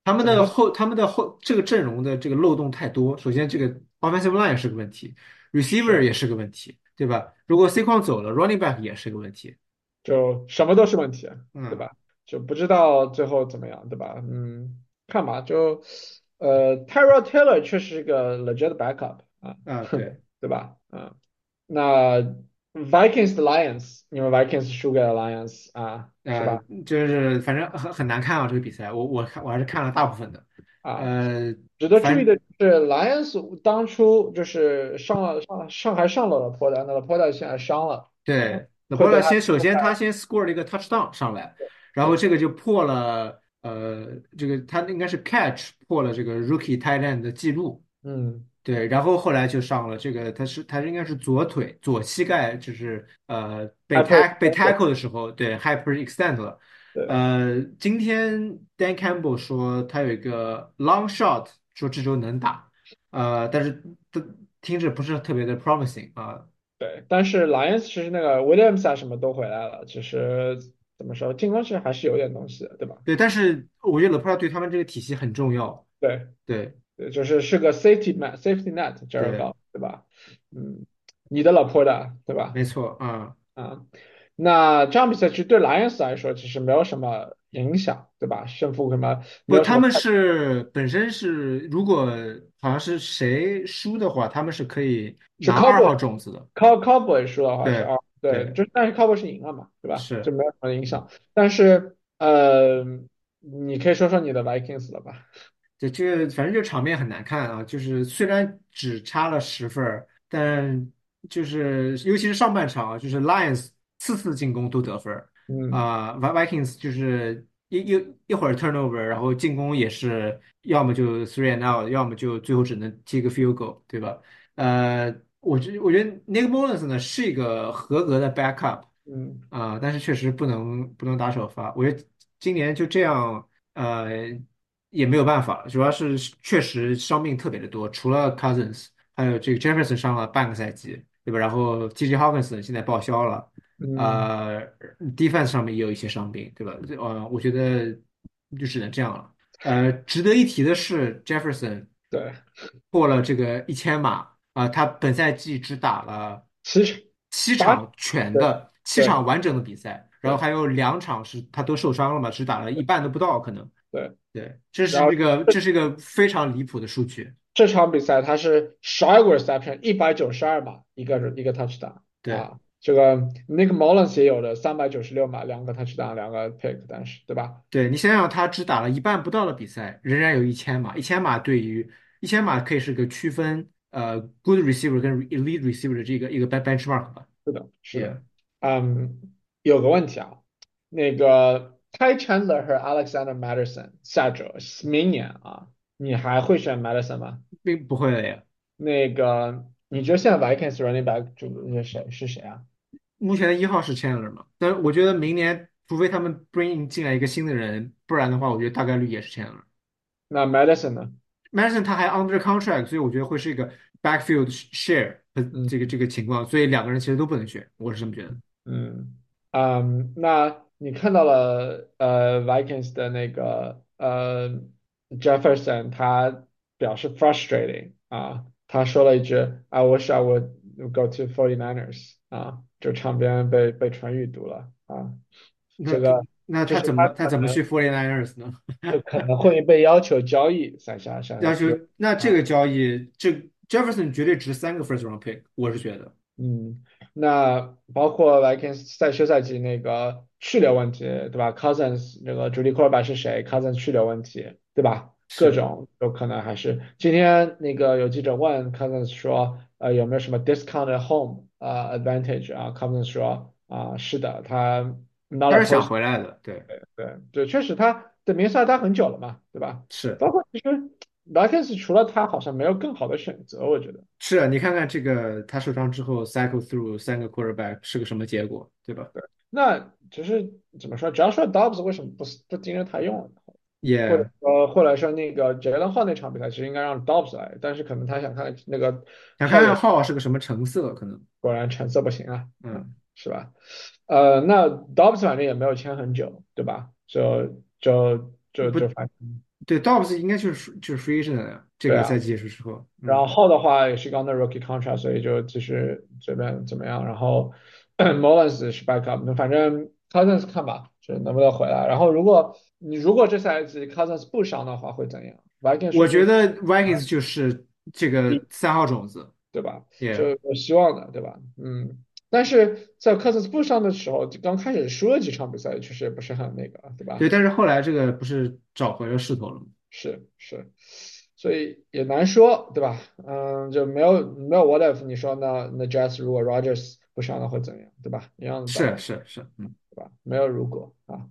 他们？的后他们的后这个阵容的这个漏洞太多。首先，这个 offensive line 是个问题，receiver 也是个问题，对吧？如果 C 框走了，running back 也是个问题。就什么都是问题，对嗯吧？就不知道最后怎么样，对吧？嗯，看吧，就呃 t y r o Taylor 确实是个 legit backup 啊，啊，对对吧？啊，那 Vikings 的 Lions，因为 Vikings 输给了 Lions 啊，是呃，吧？就是反正很很难看啊，这个比赛，我我看我还是看了大部分的，啊，呃，值得注意的是，Lions 当初就是上了上上还上了 Laporta，那 Laporta 现在伤了啊，对，那会对他波勒先首先他先 score 了一个 touchdown 上来，然后，这个就破了呃这个他应该是 catch 破了这个 rookie Thailand 的记录，嗯对，然后后来就上了这个他是他应该是左腿左膝盖就是呃被 tack 被 tackle 的时候对 hyper extend 了，对呃今天 Dan Campbell 说他有一个 long shot 说这周能打，呃但是他听着不是特别的 promising 啊。对，但是 Lions 其实那个 Williams 啊什么都回来了，其实怎么说，进攻其实还是有点东西的，对吧？对，但是我觉得 LeBron 对他们这个体系很重要。对对对，就是是个 safety net safety net 这儿对，高，对吧？嗯，你的 Laporta 对吧？没错啊。啊，那这场比赛其实对 Lions 来说其实没有什么影响，对吧？胜负什么没不，他们是本身是，如果好像是谁输的话，他们是可以是拿二号 Cowboy 种子的。Cow Cowboy 输的话是对，对，就但是 Cowboy 是赢了嘛，对吧？是就。没有什么影响。但是呃，你可以说说你的 Vikings 了吧？对，这个反正就场面很难看啊，就是虽然只差了十分儿，但就是尤其是上半场啊，就是 Lions 次次进攻都得分儿嗯啊，Vi-，Vikings 就是一一一会儿 turnover，然后进攻也是要么就 three and out，要么就最后只能踢个 field goal，对吧？呃，我觉我觉得 Nick Mullins 呢是一个合格的 backup 嗯啊，但是确实不能不能打首发，我觉得今年就这样。呃，也没有办法，主要是确实伤病特别的多，除了 Cousins，还有这个 Jefferson 上了半个赛季，对吧？然后 TJ Hawkinson 现在报销了，嗯，呃，defense 上面也有一些伤病，对吧？这呃，我觉得就只能这样了。呃，值得一提的是，Jefferson 对，破了这个一千码啊，他本赛季只打了其实八七场全的七场完整的比赛，然后还有两场是他都受伤了嘛，只打了一半都不到，可能。对，对，这是一个这是一个非常离谱的数据。这场比赛他是十二个 reception，一百九十二码，一个一个 touchdown 对啊。这个 Nick Mullins 也有的三百九十六码，两个 touchdown，两个 pick，但是对吧？对，你想想，他只打了一半不到的比赛，仍然有一千码。一千码对于一千码可以是个区分呃 good receiver 跟 elite receiver 的这个一个 ben- benchmark 吧。是的，是的。嗯，有个问题啊，那个 Ty Chandler 和 Alexander Madison 下周明年啊，你还会选 Madison 吗？并不会的呀。那个你觉得现在 Vikings running back 主力是谁？是谁啊？目前的一号是 Chandler 嘛，但是我觉得明年除非他们 bring 进来一个新的人，不然的话，我觉得大概率也是 Chandler。那 Madison 呢？Madison 他还 under contract，所以我觉得会是一个 backfield share 这个这个情况，所以两个人其实都不能选，我是这么觉得。嗯嗯，那你看到了呃 Vikings 的那个呃 Jefferson，他表示 frustrating 啊，他说了一句 I wish I would go to Forty Niners 啊，就场边被被传阅读了啊，这个那他怎么他怎么去 Forty Niners 呢？就可能会被要求交易，想想想要求那这啊。个交易，这 Jefferson 绝对值三个 first round pick，我是觉得。嗯，那包括 Vikings 在休赛季那个去留问题，对吧？Cousins 那个主力 quarterback 是谁？Cousins 去留问题，对吧？各是，种有可能还是今天那个有记者问 Cousins 说，呃，有没有什么 discounted home 呃 advantage 啊？Cousins 说啊、是的，他 not 他是想回来的，对，对对，确实他在明斯待很久了嘛，对吧？是包括其实 Vikings 除了他好像没有更好的选择，我觉得。是啊，你看看这个他受伤之后 cycle through 三个 quarterback 是个什么结果，对吧？对那只是怎么说？只要说 Dobbs 为什么不不盯着他用也？或者也说或者说那个 Jalen Hall 那场比赛其实应该让 Dobbs 来，但是可能他想看那个想 Hall 看看也号是个什么成色，可能，果然成色不行啊，嗯，嗯，是吧？呃，那 Dobbs 反正也没有签很久，对吧？就就就不就反正对，Dobbs 应该就是就是 free agent 了这。个赛季结束之后，然后嗯，后的话也是刚的 rookie contract，所以就继续随便怎么样。然后 Mullins 是 backup，那反正 Cousins 看吧，就是能不能回来。然后如果你如果这赛季 Cousins 不伤的话，会怎样？Vikings 我觉得 Vikings 就是这个三号种子对吧？就，Yeah，有希望的，对吧？嗯，但是在 Cousins 不伤的时候，就刚开始输了几场比赛，确实也不是很那个，对吧？对，但是后来这个不是找回了势头了吗？是是，所以也难说，对吧？嗯，就没有没有 what if，你说那那 Jazz 如果 Rogers 不伤了会怎样，对吧？一样的道是理，是是，嗯，对吧？没有如果啊。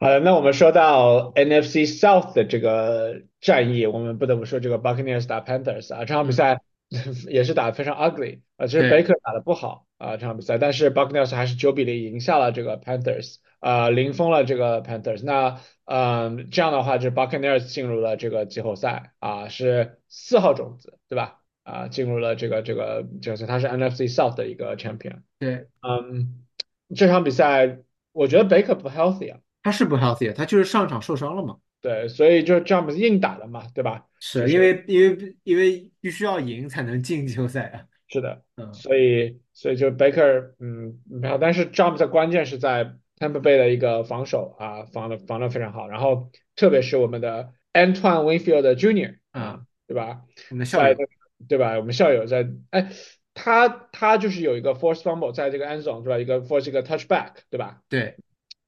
好的，那我们说到 NFC South 的这个战役，我们不得不说这个 Buccaneers 打 Panthers 啊，这场比嗯，赛 也是打得非常 ugly 啊，其实对 Baker 打得不好啊这场比赛，但是 Buccaneers 还是九比零赢下了这个 Panthers，啊，零封了这个 Panthers。那嗯，这样的话，就是 Buccaneers 进入了这个季后赛啊，是四号种子，对吧？啊，进入了这个这个就是他是 NFC South 的一个 champion。对，嗯，这场比赛我觉得 Baker 不 healthy 啊。他是不 healthy，他就是上场受伤了嘛。对，所以就这样子硬打了嘛，对吧？就是是因为因为因为必须要赢才能进季后赛啊。是的，嗯，所以所以就 Baker，嗯，没有，但是 u m p 的关键是在 Tampa Bay 的一个防守啊，防的防的非常好，然后特别是我们的 Antoine Winfield Jr. 啊，啊，对吧？我们的校友，对吧？我们校友在，哎，他他就是有一个 force fumble 在这个 end zone 是吧？一个 force 一个 touchback 对吧？对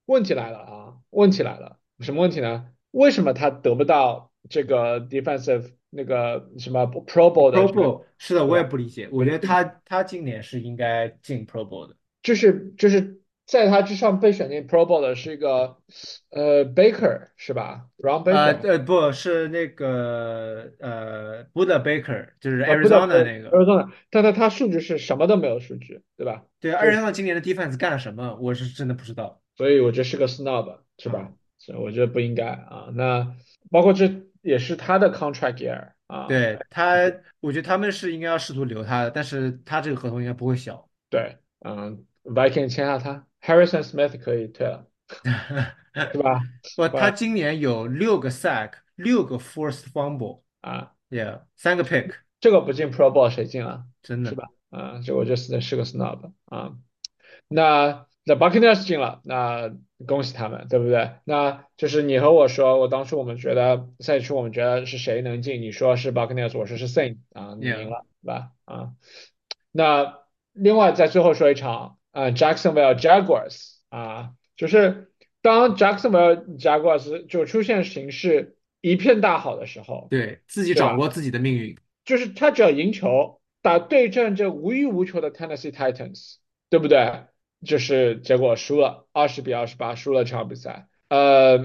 问题来了啊，问题来了，什么问题呢？为什么他得不到这个 defensive 那个什么 Pro Bowl 的，Pro，Bowl 是的，我也？不理解，我觉得他他今年是应该进 Pro Bowl 的。就是就是在他之上被选进 Pro Bowl 的是一个呃 Baker 是吧？Ron 呃 Baker 呃，不是那个呃 Buda Baker，就是，Arizona 那个。Arizona，，但他他数据是什么都没有数据，对吧？对就是，Arizona 今年的 defense 干了什么？我是真的不知道所以我觉得是个 snob 是啊。吧？所以我觉得不应该啊。那包括这也是他的 contract year 啊，对他，我觉得他们是应该要试图留他的，但是他这个合同应该不会小。对，嗯，Viking 签下他，Harrison Smith 可以退了，是吧？不，他今年有六个 sack，六个 forced 啊，fumble，yeah，三个 pick，这个不进 Pro Bowl 谁进啊？真的是吧？啊，这我觉得是是个 snob 啊。那那 Buccaneers 进了，那恭喜他们，对不对？那就是你和我说，我当初我们觉得赛区我们觉得是谁能进，你说是 Buccaneers，我说是 Saints 啊，你赢了，对吧？啊，那另外在最后说一场啊，Jacksonville Jaguars 啊，就是当 Jacksonville Jaguars 就出现形势一片大好的时候，对，自己？掌握自己的命运。就是他只要赢球，打对阵这无欲无求的 Tennessee Titans，对不对？就是结果输了，二十比二十八输了这场比赛。呃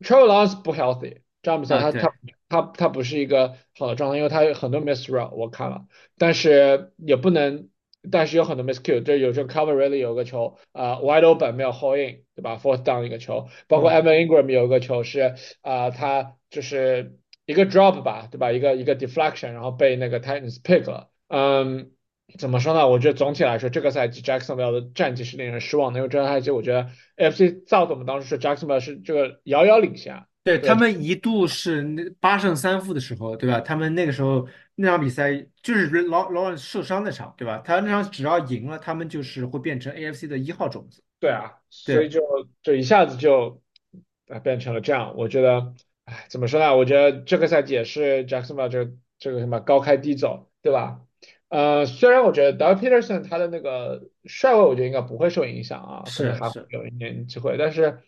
，Trevor Lawrence 不 healthy，这场比赛啊，他他对，他他不是一个好的状态，因为他有很多 miss throw 我看了，但是也不能，但是有很多 miss cue，这有时候 Calvin Ridley 有个球啊、呃 wide open 没有 hold in，对吧？fourth down 一个球，包括嗯，Evan Ingram 有一个球是啊、呃他就是一个 drop 吧，对吧？一个一个 deflection，然后被那个 Titans pick 了。嗯，怎么说呢？我觉得总体来说，这个赛季 Jacksonville 的战绩是令人失望的，因为这个赛季我觉得 AFC 造的我们当时说 Jacksonville 是这个遥遥领先，对，对？他们一度是那八胜三负的时候，对吧？他们那个时候那场比赛就是劳劳伦受伤那场，对吧？他那场只要赢了，他们就是会变成 AFC 的一号种子。对啊，所以，就就一下子就啊变成了这样。我觉得，哎，怎么说呢？我觉得这个赛季也是 Jacksonville 这个这个什么高开低走，对吧？呃，虽然我觉得 Doug Peterson 他的那个帅位，我觉得应该不会受影响啊，可能还会是是，有一点机会。但是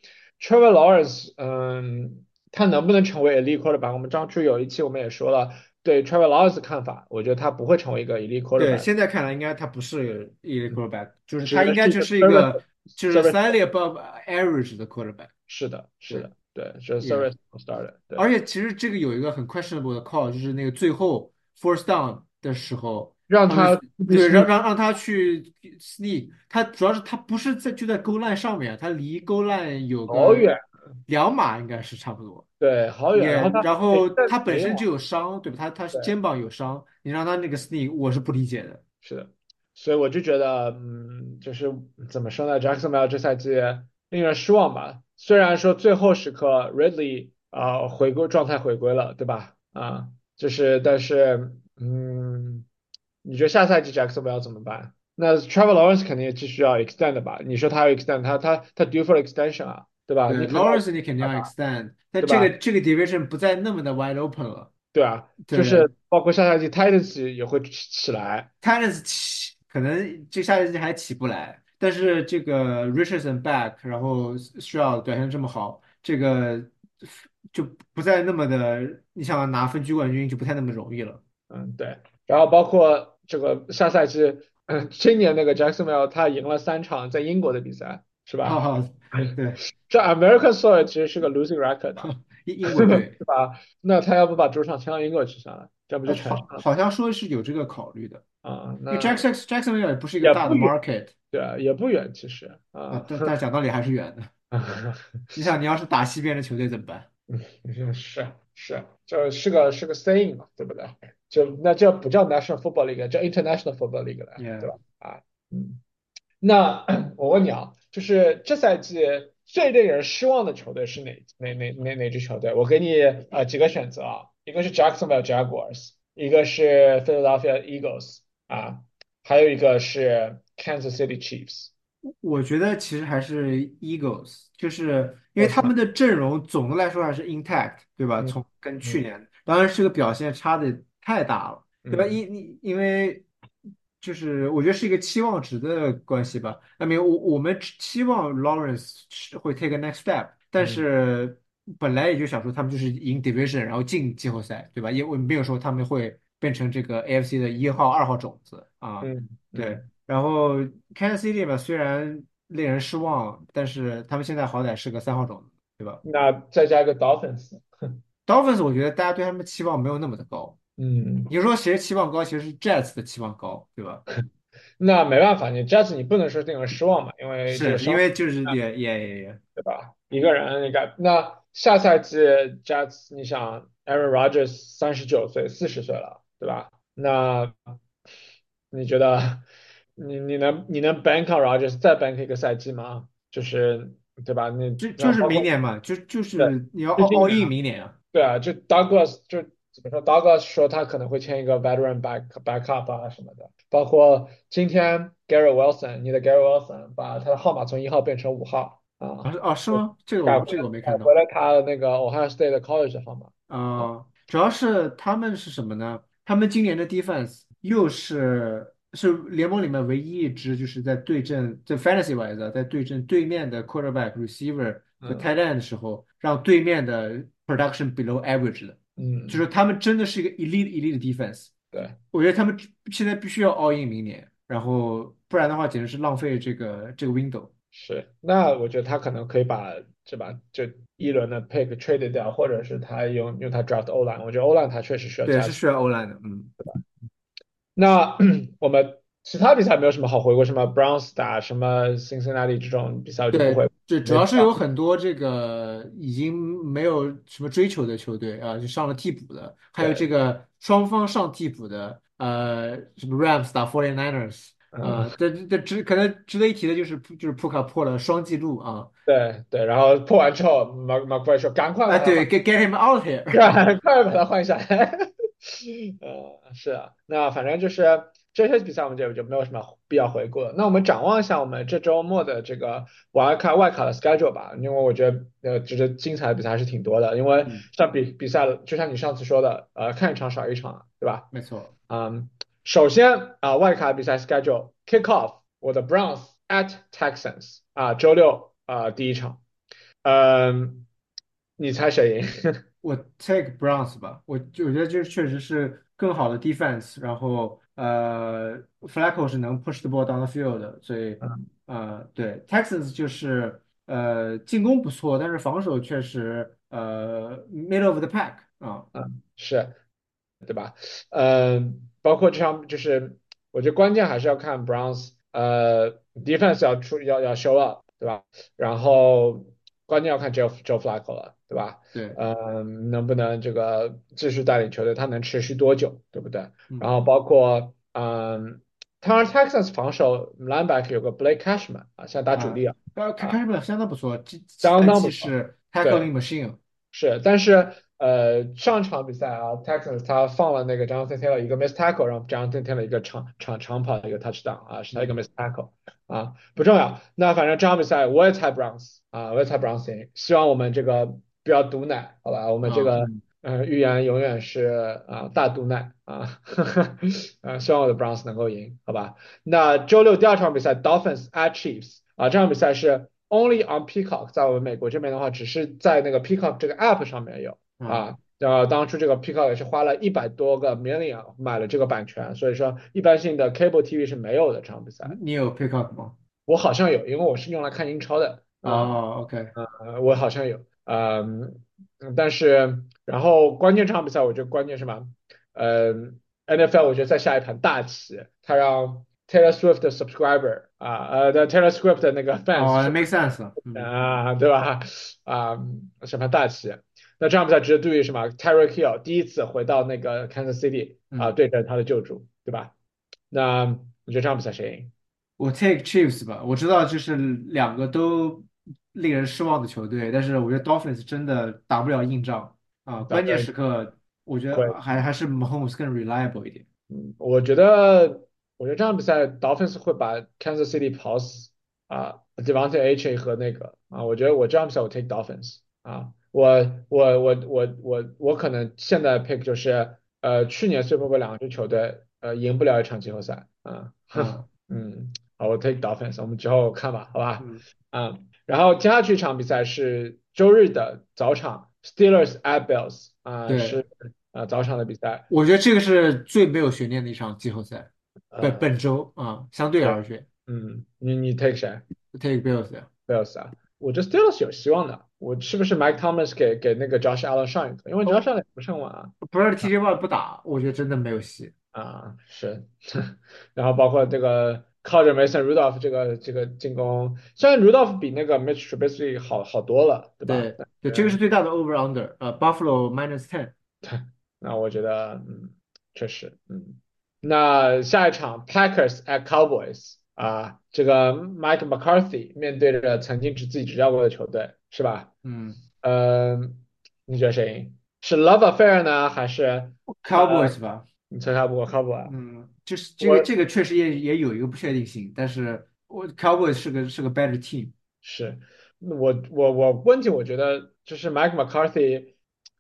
Trevor Lawrence，嗯，他能不能成为 elite quarterback？我们当初有一期我们也说了对 Trevor Lawrence 的看法，我觉得他不会成为一个 elite quarterback 对现在看来应该他不是一个 quarterback，就是他应该就是一个就是 slightly above average 的 quarterback。是的，是的，对，就是。service starter，对，而且其实这个有一个很 questionable 的 call，就是那个最后 force down 的时候，让他对让让让他去 sneak，他主要是他不是在就在 goal line 上面，他离 goal line 有个好远，两码应该是差不多。对，好远，然后他然后他本身就有伤，对吧？他他，肩膀有伤，你让他那个 sneak，我是不理解的。是的，所以我就觉得，嗯，就是怎么说呢，Jacksonville 这赛季令人失望吧。虽然说最后时刻 Ridley 啊、回归状态回归了，对吧？啊，就是但是，嗯，你觉得下赛季 Jacksonville 怎么办？那 Travel Lawrence 肯定也继续要 extend 的吧？你说他要 extend，他他他 due for extension 啊，对吧？，Lawrence 你肯定要 extend，但？这个这个 division 不再那么的 wide open 了。对啊，就是包括下赛季 Titans 也会起起来，，Titans 起可能这下赛季还起不来，但是这个 Richardson back，然后需要表现这么好，这个就不再那么的，你想拿分区冠军就不太那么容易了。嗯，对，然后包括这个下赛季，嗯，今年那个 Jacksonville 他赢了三场在英国的比赛，是吧？对，这 American soil 其实是个 losing record 的，英英国队，是吧？那他要不把主场迁到英国去算了，这不就呃，全好，好像说是有这个考虑的，啊？那 Jackson Jacksonville 也不是一个大的，market 对啊，也不远，其实啊，啊，但但讲道理还是远的。你想，你要是打西边的球队怎么办嗯是是，就是个是个 saying 嘛，对不对？就那这不叫 National Football League，叫 International Football League 了，对吧？啊，嗯，那我问你啊，就是这赛季最令人失望的球队是哪哪哪哪哪支球队？我给你呃几个选择啊，一个是 Jacksonville Jaguars，一个是 Philadelphia Eagles 啊，还有一个是 Kansas City Chiefs。我觉得其实还是 Eagles，就是因为？他们的阵容总的来说还是 intact，对吧？嗯从跟去嗯年，当然是个表现差的太大了，对吧？嗯因因因为就是我觉得是一个期望值的关系吧。那么我我们期望 Lawrence 是会 take a next step，但嗯是本来也就想说他们就是赢 division，然后进季后赛，对吧？因为没有说他们会变成这个 AFC 的一号、二号种子啊。嗯对，嗯，然后 Kansas City 吧，虽然令人失望，但是他们现在好歹是个三号种子，对吧那再加一个 Dolphins。？Dolphins 我觉得大家对他们期望没有那么的高。嗯，你说谁期望高，其实是 Jets 的期望高，对吧？那没办法，你 Jets 你不能说令人失望嘛，因为这个伤。是因为就是也也也也，对吧？一个人应该，那下赛季 Jets，你想 Aaron Rodgers 三十九岁，四十岁了，对吧？那你觉得你你能你能 bank on Rodgers 再 bank 一个赛季吗？就是对吧？你就就是明年嘛，就就，是你要 all in 啊，明年啊。对啊，就 Douglas 就怎么说，Douglas 说他可能会签一个 veteran back backup 啊什么的，包括今天 Gary Wilson，你的 Gary Wilson 把他的号码从一号变成五号啊。啊是哦是吗？这个我这个我没看到。回来他的那个 Ohio State 的 college 号码啊，啊，主要是他们是什么呢？他们今年的 defense 又是是联盟里面唯一一支就是在对阵在 fantasy wise 啊在对阵对面的 quarterback、receiver 和 tight 嗯 end 的时候，让对面的 production below average 的，就嗯，是他们真的是一个 elite elite defense。对，我觉得他们现在必须要 all in 明年，然后不然的话简直是浪费这个这个 window。是，那我觉得他可能可以把这把，就一轮的 pick trade 掉，或者是他用用他 draft 欧兰，我觉得欧兰他确实需要对。是需要欧兰的，嗯。对吧那 我们其他比赛没有什么好回顾，什么 Browns 打什么 Cincinnati 这种比赛我就不对，回，这主要。是有很多这个已经没有什么追求的球队啊，就上了替补的，还有这，个双方上替补的，呃，什么 Rams 打 Forty Niners 嗯，啊，这这值可能值得一提的就是就是扑克破了双纪录啊，对对，然后破完之后 McVay 说赶快啊对。，get get him out here，赶快把他换下来。呃，是啊，那反正就是这些比赛我们就就没有什么必要回顾了。那我们展望一下我们这周末的这个外卡外卡的 schedule 吧，因为我觉得呃，值得精彩的比赛还是挺多的。因为嗯，像比比赛，就像你上次说的，呃，看一场少一场，对吧？没错，嗯，首先啊、外卡比赛 schedule kick off，我的 Browns at Texans 啊、周六啊、第一场，嗯，你猜谁赢？我 take Browns 吧，我就我觉得这确实是更好的 defense，然后呃，Flacco 是能 push the ball down the field 的，所以嗯呃，对 Texans 就是呃进攻不错，但是防守确实呃 middle of the pack 啊，嗯，是。对吧？呃，包括这场就是我觉得关键还是要看 Browns，呃，defense 要出要要 show up，对吧？然后关键要看 Joe Joe Flacco 了，对吧？对，嗯，能不能这个继续带领球队，他能持续多久，对不对？然嗯，后包括嗯，当然 Texans 防守 linebacker 有个 Blake Cashman 啊，现在打主啊，力啊呃，开啊，开始相当不错，相当不错。季是对。tackling machine，是，但是呃，上场比赛啊，Texans 他放了那个 Jonathan Taylor 一个 miss tackle，然后 Jonathan Taylor 一个长长长跑的一个 touchdown 啊，是他一个 miss tackle 啊，不重要。那反正这场比赛我也猜 Browns 啊，我也猜 Browns 赢。希望我们这个不要毒奶，好吧？我们这啊，个嗯呃预言永远是啊大毒奶啊，啊，希望我的 Browns 能够赢，好吧？那周六第二场比赛 Dolphins at Chiefs 啊，这场比赛是 only on Peacock，在我们美国这边的话，只是在那个 Peacock 这个 app 上面有。啊，啊，呃，当初这个 Peacock 也是花了一百多个 million 买了这个版权，所以说一般性的 cable TV 是没有的这场比赛。你有 up 吗？我好像有，因为我是用来看英超的啊，哦，OK，呃，我好像有，嗯，但是然后关键这场比赛，我觉得关键什么？嗯，NFL 我觉得在下一盘大棋，他让 Taylor Swift 的 subscriber 啊，呃的 Taylor Swift 的那个 fans 哦是，make sense，嗯啊，对吧？啊，什么大棋。那这场比赛值得注意什么？Tyreek Hill 第一次回到那个 Kansas City 啊，嗯，对阵他的救主，对吧？那你觉得这场比赛谁赢？我 take Chiefs 吧，我知道就是两个都令人失望的球队，但是我觉得 Dolphins 真的打不了硬仗啊，关键时刻我觉，得还还是 Mahomes 更 reliable 一点。嗯，我觉得，我觉得这场比赛 Dolphins 会把 Kansas City 跑死啊，Devontae A. 和那个啊，我觉得我这场比赛我 take Dolphins 啊，我我我我我我可能现在 pick 就是呃去年 Super Bowl 两支球队呃赢不了一场季后赛啊，啊，嗯，好，我 take Dolphins，我们之后看吧，好吧，啊，嗯，然后接下去一场比赛是周日的早场，Steelers at Bills 啊，对，是啊早场的比赛，我觉得这个是最没有悬念的一场季后赛，本呃，本周啊，相对对，而言。嗯，你你 take 谁，take Bills 呀。？Bills 啊，我觉得 Steelers 有希望的，我是不是 Mike Thomas 给给那个 Josh Allen 上一课？因为 Josh 哦，Allen 不是很稳啊。不是 TJ Watt 不打，我觉得真的没有戏。啊，是，然后包括这个靠着 Mason Rudolph 这个这个进攻，虽然 Rudolph 比那个 Mitch Trubisky 好好多了，对吧？对但对，这个是是最大的 over under，呃，Buffalo minus ten。对那我觉得，嗯，确实，嗯，那下一场 Packers at Cowboys 啊，这个 Mike McCarthy 面对着曾经只自己执教过的球队，是吧？嗯呃，你觉得谁赢？是 Love Affair 呢，还是呃，，Cowboys 吧，你猜他不 Cowboy？嗯，就是这个这个确实也也有一个不确定性，但是我 Cowboys 是个是个 better team。是，我我我问题我觉得就是 Mike McCarthy，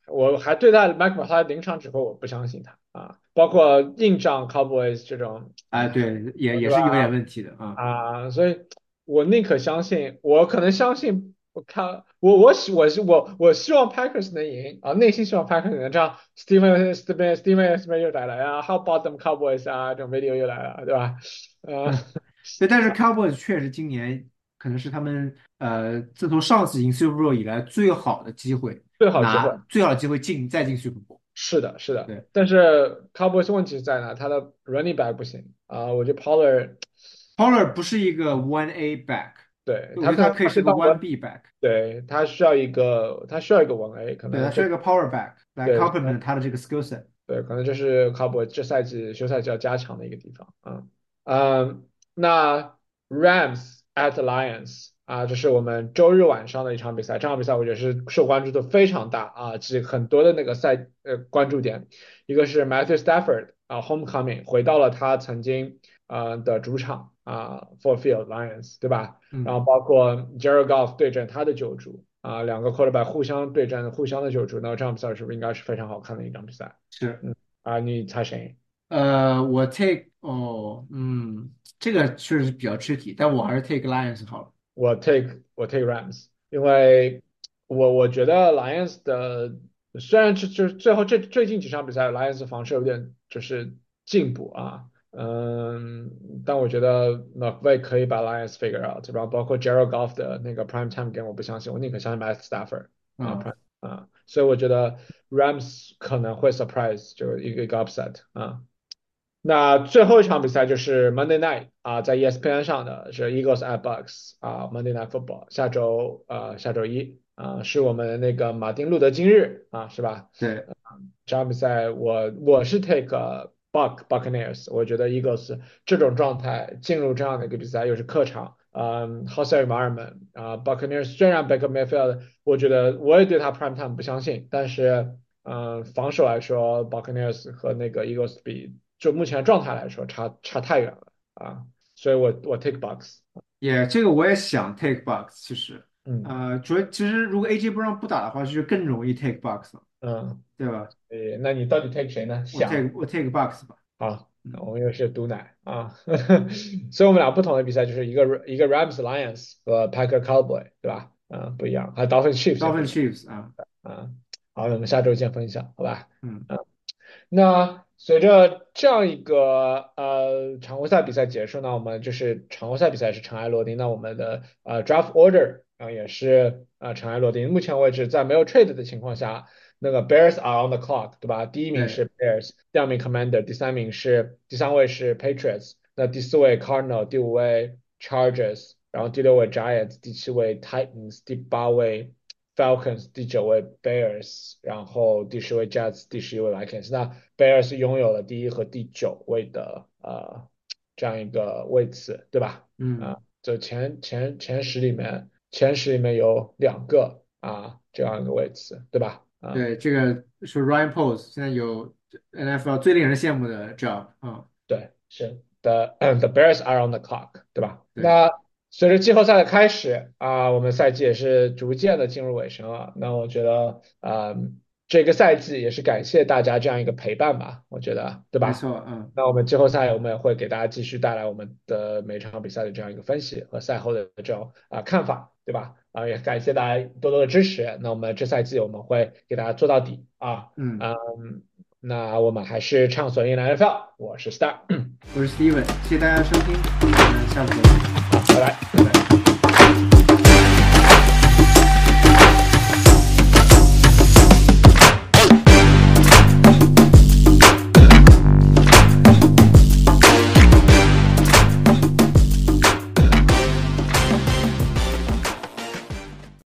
我还对待 Mike McCarthy 临场指挥我不相信他啊，包括硬仗 Cowboys 这种，哎，对，也也？是有点问题的啊。啊，所以我宁可相信，我可能相信，我看我我希我希我我希望 Packers 能赢啊，内心希望 Packers 能这样，Steven Steven Steven Steven 又来了呀，How about them Cowboys 啊，这种 video 又来了，对吧？呃，对，但是 Cowboys 确实今年可能是他们呃自从上次赢 Super Bowl 以来最好的机会，最好机会。最好的机会进再进 Super Bowl。是的，是的，对但是 Cowboys 问题是在哪？他的 running back 不行啊，我觉得 Pollard，Pollard 不是一个 One A back，对他他可以是个 One，B back，对他需要一个他需要一个 one A，可对，他能需要一个 Power back 来对 complement 他的这个 skill set。对，可能这是 Cowboys 这赛季休赛季要加强的一个地方啊。嗯，那 Rams at Lions 啊，这是我们周日晚上的一场比赛，这场比赛我觉得是受关注度非常大啊，是很多的那个赛呃关注点，一个是 Matthew Stafford 啊 homecoming 回到了他曾经呃的主场啊 Ford Field Lions 对吧？然后嗯，包括 Jared Goff 对阵他的救主啊，两个 quarterback 互相对战，互相的救主，那这场比赛是不是应该是非常好看的一场比赛？是，嗯啊，你猜谁？呃，我 take 哦，嗯，这个确实是比较 tricky，但我还是 take Lions 好了。我 take 我 take Rams，因为我我觉得 Lions 的虽然就就是最后这最近几场比赛 Lions 防守有点就是进步啊，嗯，但我觉得 McVay 可以把 Lions figure out，然后包括 Gerald Goff 的那个 prime time game 我不相信，我宁可相信 Matt Stafford 啊啊，所以我觉得 Rams 可能会 surprise 就一个一个 upset 啊。那最后一场比赛就是 Monday Night 啊，在 ESPN 上的是 Eagles at Bucks 啊，Monday Night Football，下周呃下周一啊，是我们那个马丁路德金日啊，是吧？对，这场比赛我我是 take Buck Buccaneers，我觉得 Eagles 这种状态进入这样的一个比赛，又是客场，嗯，hostile environment 啊，Buccaneers 虽然 Baker Mayfield，我觉得我也对他 prime time 不相信，但是嗯，防守来说，Buccaneers 和那个 Eagles 比，就目前状态来说，差差太远了啊，所以我我 take Bucks。也这个我也想 take Bucks，其实，嗯呃，主要其实如果 AJ 不让不打的话，就是更容易 take 了，嗯，对吧？诶，那你到底 take 谁呢？我想 take 我 take Bucks 吧。好，那我们又是毒奶啊，所以我们俩不同的比赛就是一个一个 Rams Lions 和 Packer Cowboy，对吧？嗯，不一样，还有 Dolphin Chiefs Dolphin Chiefs 啊，啊。好，我们下周见分享，好吧？嗯那随着这样一个呃常规赛比赛结束呢，我们就是常规赛比赛是尘埃落定，那我们的呃 draft order 啊、也是呃尘埃落定。目前为止，在没有 trade 的情况下，那个 Bears are on the clock，对吧？第一名是 Bears，第二名 Commander，第三名是第三位是 Patriots，那第四位 Cardinal，第五位 Chargers，然后第六位 Giants，第七位 Titans，第八位 Falcons，第九位 Bears，然后第十位 Jets，第十一位 Vikings。那 Bears 拥有了第一和第九位的呃这样一个位次，对吧？嗯啊，就前前前十里面，前十里面有两个啊这样一个位次，对吧？啊，对，这个是 Ryan Poles 现在有 NFL 最令人羡慕的 job 啊，对，是 The The Bears are on the clock，对吧？对那随着季后赛的开始啊，我们赛季也是逐渐的进入尾声了。那我觉得啊，这个赛季也是感谢大家这样一个陪伴吧，我觉得，对吧？没错，嗯，那我们季后赛我们也会给大家继续带来我们的每场比赛的这样一个分析和赛后的这种啊看法，对吧？啊，也感谢大家多多的支持。那我们这赛季我们会给大家做到底啊，嗯，嗯，那我们还是畅所欲言 NFL，我是 Star，我是 Steven，谢谢大家收听，我们下次见。All right.